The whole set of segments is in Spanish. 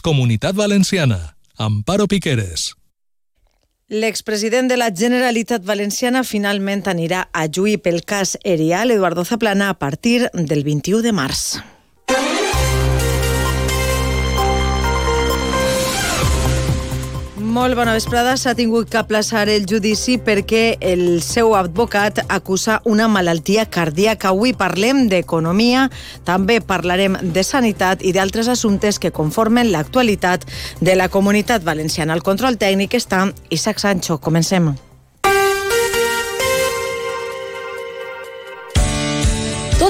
Comunitat Valenciana. Amparo Piqueres. L'expresident de la Generalitat Valenciana finalment anirà a juir pel cas Erial Eduardo Zaplana a partir del 21 de març. Molt bona vesprada. S'ha tingut que aplaçar el judici perquè el seu advocat acusa una malaltia cardíaca. Avui parlem d'economia, també parlarem de sanitat i d'altres assumptes que conformen l'actualitat de la comunitat valenciana. El control tècnic està Isaac Sancho. Comencem.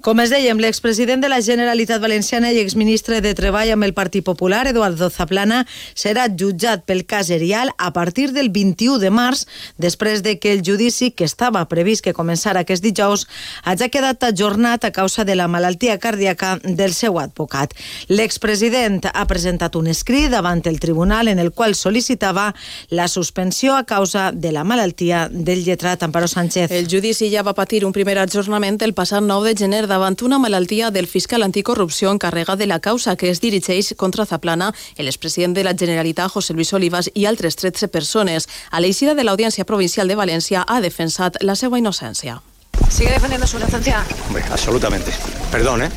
Com es dèiem, l'expresident de la Generalitat Valenciana i exministre de Treball amb el Partit Popular, Eduardo Zaplana, serà jutjat pel cas Erial a partir del 21 de març, després de que el judici, que estava previst que començara aquest dijous, hagi quedat ajornat a causa de la malaltia cardíaca del seu advocat. L'expresident ha presentat un escrit davant el tribunal en el qual sol·licitava la suspensió a causa de la malaltia del lletrat Amparo Sánchez. El judici ja va patir un primer ajornament el passat 9 de gener davant una malaltia del fiscal anticorrupció encarregat de la causa que es dirigeix contra Zaplana, el expresident de la Generalitat, José Luis Olivas, i altres 13 persones. A l'eixida de l'Audiència Provincial de València ha defensat la seva innocència. ¿Sigue defendiendo su inocencia? Hombre, absolutamente. Perdón, ¿eh?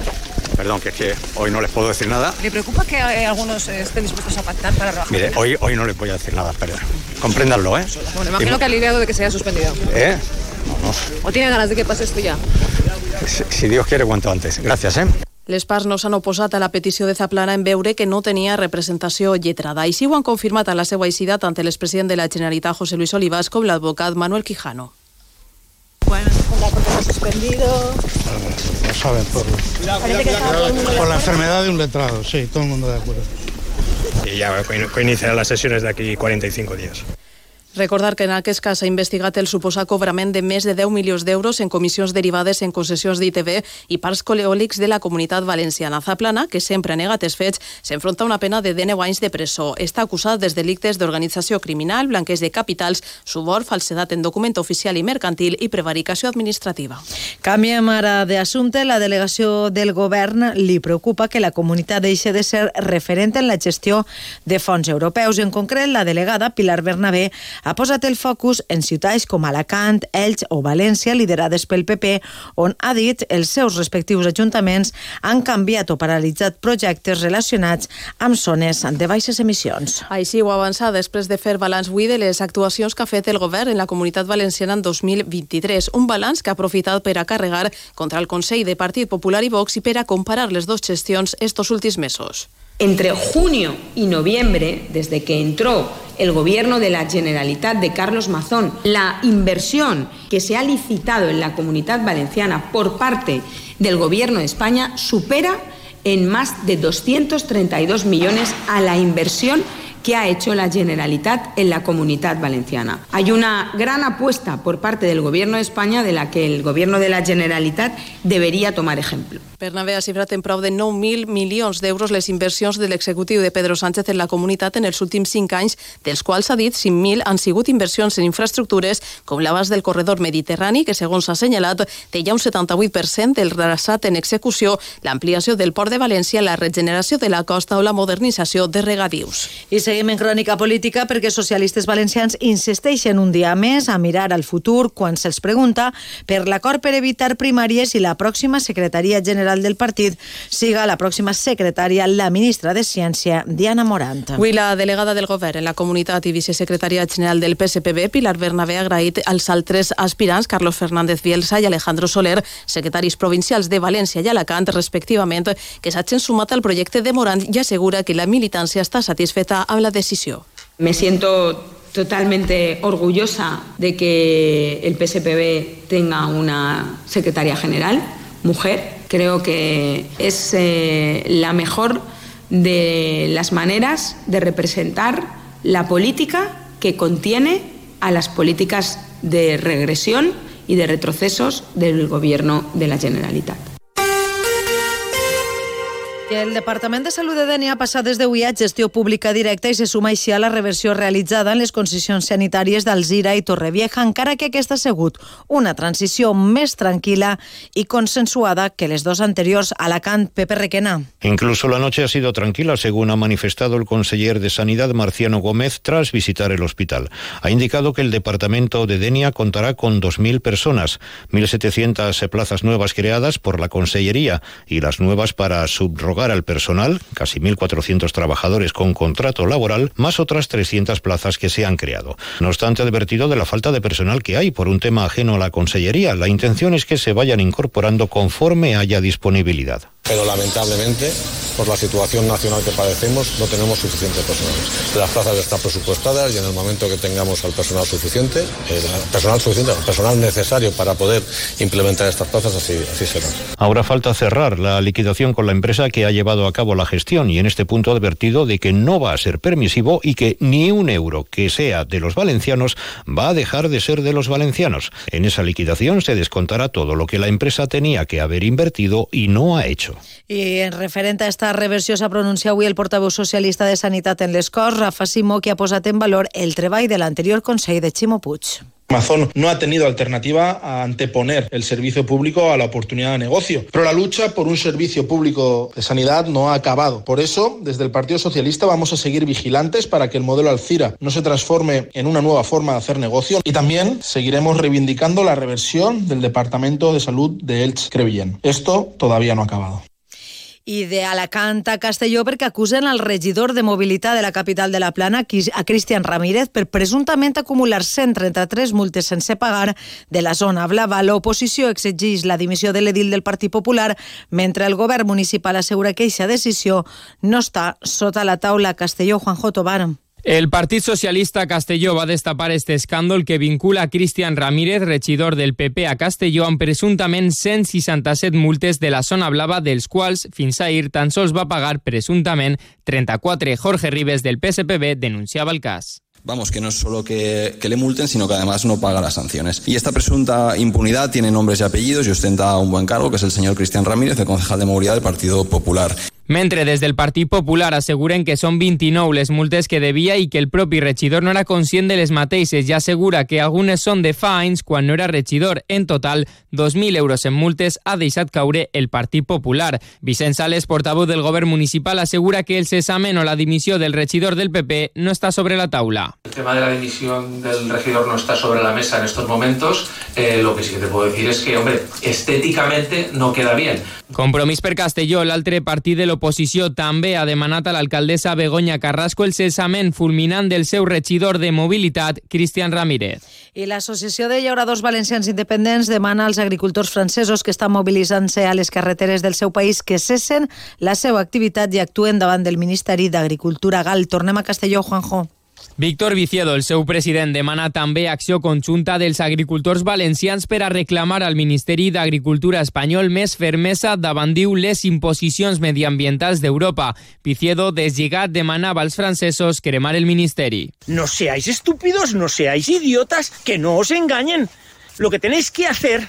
Perdón, que es que hoy no les puedo decir nada. ¿Le preocupa que eh, algunos estén dispuestos a pactar para rebajar? Mire, hoy, hoy no les voy a decir nada, perdón. Compréndanlo, ¿eh? Bueno, imagino Y- que aliviado de que se haya suspendido. ¿Eh? No, no. ¿O tiene ganas de que pase esto ya? Si, Dios quiere, cuanto antes. Gracias, ¿eh? Les parts no s'han oposat a la petició de Zaplana en veure que no tenia representació lletrada. Així ho han confirmat a la seva eixida tant l'expresident de la Generalitat, José Luis Olivas, com l'advocat Manuel Quijano. Bueno, suspendido. Lo saben por, por la enfermedad de un letrado, sí, todo el mundo de acuerdo. Y ya iniciará las sesiones de aquí 45 días. Recordar que en aquest cas s'ha investigat el suposat cobrament de més de 10 milions d'euros en comissions derivades en concessions d'ITV i parcs coleòlics de la comunitat valenciana. Zaplana, que sempre ha negat els fets, s'enfronta a una pena de 19 anys de presó. Està acusat dels delictes d'organització criminal, blanqueig de capitals, subor, falsedat en document oficial i mercantil i prevaricació administrativa. Canviem ara d'assumpte. La delegació del govern li preocupa que la comunitat deixi de ser referent en la gestió de fons europeus. En concret, la delegada Pilar Bernabé ha posat el focus en ciutats com Alacant, Elx o València, liderades pel PP, on ha dit els seus respectius ajuntaments han canviat o paralitzat projectes relacionats amb zones de baixes emissions. Així ho avança després de fer balanç avui de les actuacions que ha fet el govern en la comunitat valenciana en 2023. Un balanç que ha aprofitat per a carregar contra el Consell de Partit Popular i Vox i per a comparar les dues gestions estos últims mesos. Entre junio y noviembre, desde que entró el gobierno de la Generalitat de Carlos Mazón, la inversión que se ha licitado en la comunidad valenciana por parte del gobierno de España supera en más de 232 millones a la inversión que ha hecho la Generalitat en la comunidad valenciana. Hay una gran apuesta por parte del Gobierno de España de la que el Gobierno de la Generalitat debería tomar ejemplo. Bernabé ha xifrat en prou de 9.000 milions d'euros les inversions de l'executiu de Pedro Sánchez en la comunitat en els últims 5 anys, dels quals s'ha dit 5.000 han sigut inversions en infraestructures com l'abast del corredor mediterrani, que segons s'ha assenyalat té ja un 78% del traçat en execució, l'ampliació del port de València, la regeneració de la costa o la modernització de regadius. I seguim en crònica política perquè socialistes valencians insisteixen un dia més a mirar al futur quan se'ls pregunta per l'acord per evitar primàries i la pròxima secretaria general del partit siga la pròxima secretària la ministra de Ciència, Diana Morant. Avui la delegada del govern en la comunitat i vicesecretària general del PSPB, Pilar Bernabé, ha agraït als altres aspirants, Carlos Fernández Bielsa i Alejandro Soler, secretaris provincials de València i Alacant, respectivament, que s'hagin sumat al projecte de Morant i assegura que la militància està satisfeta amb la decisió. Me siento totalmente orgullosa de que el PSPB tenga una secretaria general, mujer. Creo que es eh, la mejor de las maneras de representar la política que contiene a las políticas de regresión y de retrocesos del Gobierno de la Generalitat. El Departament de Salut de Dènia ha passat des d'avui a gestió pública directa i se suma així a la reversió realitzada en les concessions sanitàries d'Alzira i Torrevieja, encara que aquesta ha sigut una transició més tranquil·la i consensuada que les dos anteriors, Alacant, Pepe Requena. Incluso la noche ha sido tranquila, según ha manifestado el conseller de Sanidad, Marciano Gómez, tras visitar el hospital. Ha indicado que el departamento de Denia contará con 2.000 personas, 1.700 plazas nuevas creadas por la Consellería y las nuevas para subrogar al personal, casi 1.400 trabajadores con contrato laboral, más otras 300 plazas que se han creado. No obstante, advertido de la falta de personal que hay por un tema ajeno a la Consellería. La intención es que se vayan incorporando conforme haya disponibilidad. Pero lamentablemente, por la situación nacional que padecemos, no tenemos suficiente personal. Las plazas están presupuestadas y en el momento que tengamos al personal suficiente, el personal suficiente, el personal necesario para poder implementar estas plazas, así, así será. Ahora falta cerrar la liquidación con la empresa que ha llevado a cabo la gestión y en este punto ha advertido de que no va a ser permisivo y que ni un euro que sea de los valencianos va a dejar de ser de los valencianos. En esa liquidación se descontará todo lo que la empresa tenía que haber invertido y no ha hecho. I en referent a esta reversió s'ha pronunciat avui el portaveu socialista de Sanitat en les Corts, Rafa Simó, que ha posat en valor el treball de l'anterior Consell de Ximo Puig. Amazon no ha tenido alternativa a anteponer el servicio público a la oportunidad de negocio. Pero la lucha por un servicio público de sanidad no ha acabado. Por eso, desde el Partido Socialista vamos a seguir vigilantes para que el modelo Alcira no se transforme en una nueva forma de hacer negocio. Y también seguiremos reivindicando la reversión del Departamento de Salud de Elche Crevillent. Esto todavía no ha acabado. I de Alacant a Castelló perquè acusen el regidor de mobilitat de la capital de la Plana, a Cristian Ramírez, per presumptament acumular 133 multes sense pagar de la zona blava. L'oposició exigeix la dimissió de l'edil del Partit Popular, mentre el govern municipal assegura que aquesta decisió no està sota la taula Castelló. Juanjo Tobar. El Partit Socialista Castelló va destapar este escàndol que vincula a Cristian Ramírez, regidor del PP a Castelló, amb presumptament 167 multes de la zona blava, dels quals fins ahir tan sols va pagar presumptament 34. Jorge Ribes del PSPB denunciava el cas. Vamos, que no es solo que, que, le multen, sino que además no paga las sanciones. Y esta presunta impunidad tiene nombres y apellidos y ostenta un buen cargo, que es el señor Cristian Ramírez, el concejal de movilidad del Partido Popular. Mentre des del Partit Popular asseguren que són 29 les multes que devia i que el propi regidor no era conscient de les mateixes i assegura que algunes són de fa anys quan no era regidor. En total, 2.000 euros en multes ha deixat caure el Partit Popular. Vicent Sales, portaveu del govern municipal, assegura que el cessament o la dimissió del regidor del PP no està sobre la taula. El tema de la dimisión del regidor no está sobre la mesa en estos momentos. Eh, lo que sí que te puedo decir es que, hombre, estéticamente no queda bien. Compromís per Castelló, l'altre partit de l'oposició, també ha demanat a l'alcaldessa Begoña Carrasco el cessament fulminant del seu regidor de mobilitat, Cristian Ramírez. I l'Associació de Llauradors Valencians Independents demana als agricultors francesos que estan mobilitzant-se a les carreteres del seu país que cessen la seva activitat i actuen davant del Ministeri d'Agricultura gal. Tornem a Castelló, Juanjo. Víctor Viciedo, el seu president, demana també acció conjunta dels agricultors valencians per a reclamar al Ministeri d'Agricultura espanyol més fermesa davant, diu, les imposicions mediambientals d'Europa. Viciedo, deslligat, demanava als francesos cremar el ministeri. No seáis estúpidos, no seáis idiotas, que no os engañen. Lo que tenéis que hacer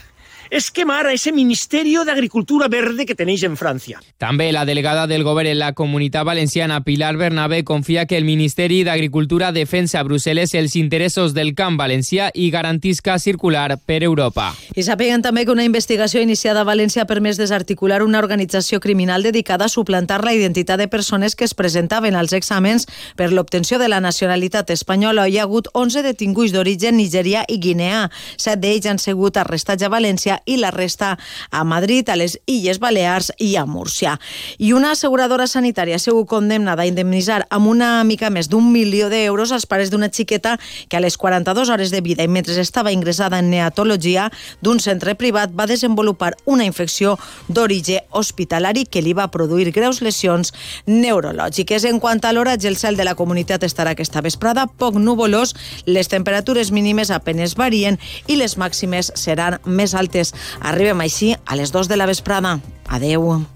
es quemar a ese Ministerio de Agricultura Verde que tenéis en Francia. També la delegada del govern en la comunitat valenciana, Pilar Bernabé, confia que el Ministeri d'Agricultura defensa a Brussel·les els interessos del camp valencià i garantisca circular per Europa. I sapiguen també que una investigació iniciada a València ha permès desarticular una organització criminal dedicada a suplantar la identitat de persones que es presentaven als exàmens per l'obtenció de la nacionalitat espanyola. Hi ha hagut 11 detinguts d'origen nigerià i guineà. Set d'ells han sigut arrestats a València i la resta a Madrid, a les Illes Balears i a Múrcia. I una asseguradora sanitària ha sigut condemnada a indemnitzar amb una mica més d'un milió d'euros als pares d'una xiqueta que a les 42 hores de vida i mentre estava ingressada en neatologia d'un centre privat va desenvolupar una infecció d'origen hospitalari que li va produir greus lesions neurològiques. En quant a l'horatge, el cel de la comunitat estarà aquesta vesprada poc nuvolós, les temperatures mínimes apenes varien i les màximes seran més altes. Arribem així a les 2 de la vesprada. Adeu.